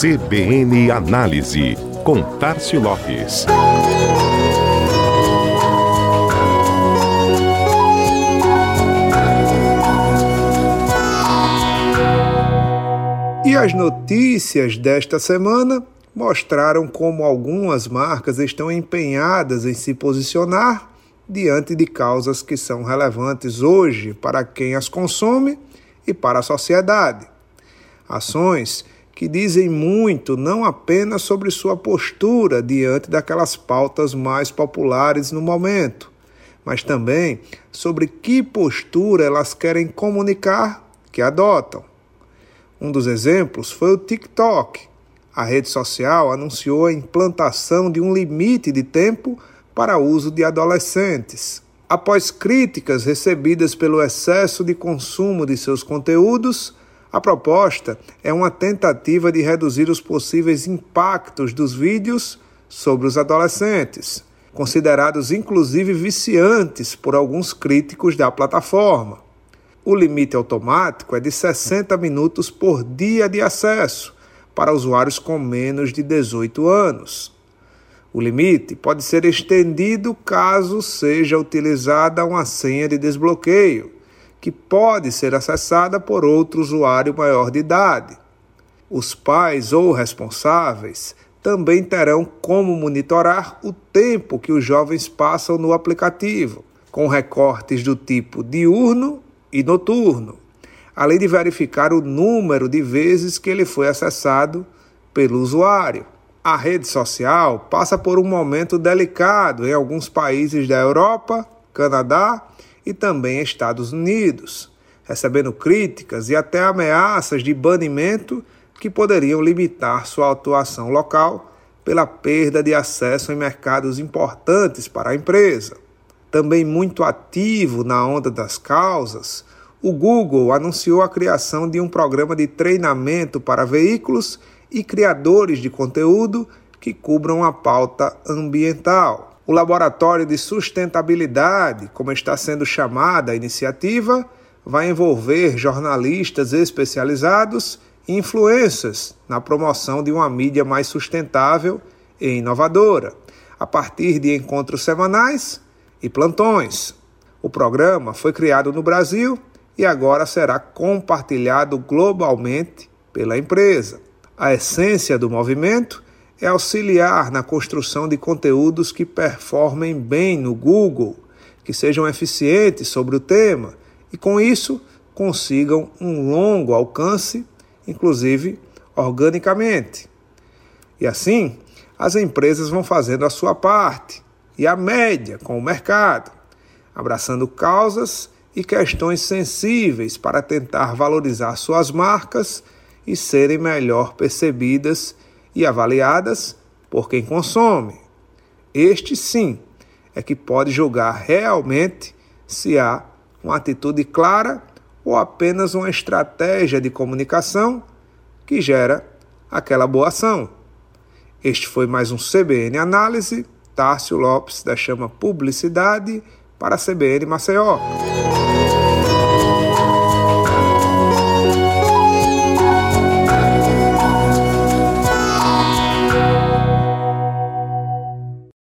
CBN Análise, com Tarcio Lopes. E as notícias desta semana mostraram como algumas marcas estão empenhadas em se posicionar diante de causas que são relevantes hoje para quem as consome e para a sociedade. Ações que dizem muito não apenas sobre sua postura diante daquelas pautas mais populares no momento, mas também sobre que postura elas querem comunicar que adotam. Um dos exemplos foi o TikTok. A rede social anunciou a implantação de um limite de tempo para uso de adolescentes. Após críticas recebidas pelo excesso de consumo de seus conteúdos, a proposta é uma tentativa de reduzir os possíveis impactos dos vídeos sobre os adolescentes, considerados inclusive viciantes por alguns críticos da plataforma. O limite automático é de 60 minutos por dia de acesso para usuários com menos de 18 anos. O limite pode ser estendido caso seja utilizada uma senha de desbloqueio que pode ser acessada por outro usuário maior de idade. Os pais ou responsáveis também terão como monitorar o tempo que os jovens passam no aplicativo, com recortes do tipo diurno e noturno, além de verificar o número de vezes que ele foi acessado pelo usuário. A rede social passa por um momento delicado em alguns países da Europa, Canadá e também Estados Unidos, recebendo críticas e até ameaças de banimento que poderiam limitar sua atuação local pela perda de acesso em mercados importantes para a empresa. Também muito ativo na onda das causas, o Google anunciou a criação de um programa de treinamento para veículos e criadores de conteúdo que cubram a pauta ambiental. O Laboratório de Sustentabilidade, como está sendo chamada a iniciativa, vai envolver jornalistas especializados e influências na promoção de uma mídia mais sustentável e inovadora, a partir de encontros semanais e plantões. O programa foi criado no Brasil e agora será compartilhado globalmente pela empresa. A essência do movimento é auxiliar na construção de conteúdos que performem bem no Google, que sejam eficientes sobre o tema e, com isso, consigam um longo alcance, inclusive organicamente. E assim, as empresas vão fazendo a sua parte e a média com o mercado, abraçando causas e questões sensíveis para tentar valorizar suas marcas e serem melhor percebidas e avaliadas por quem consome. Este sim é que pode julgar realmente se há uma atitude clara ou apenas uma estratégia de comunicação que gera aquela boa ação. Este foi mais um CBN Análise. Tárcio Lopes da Chama Publicidade para a CBN Maceió.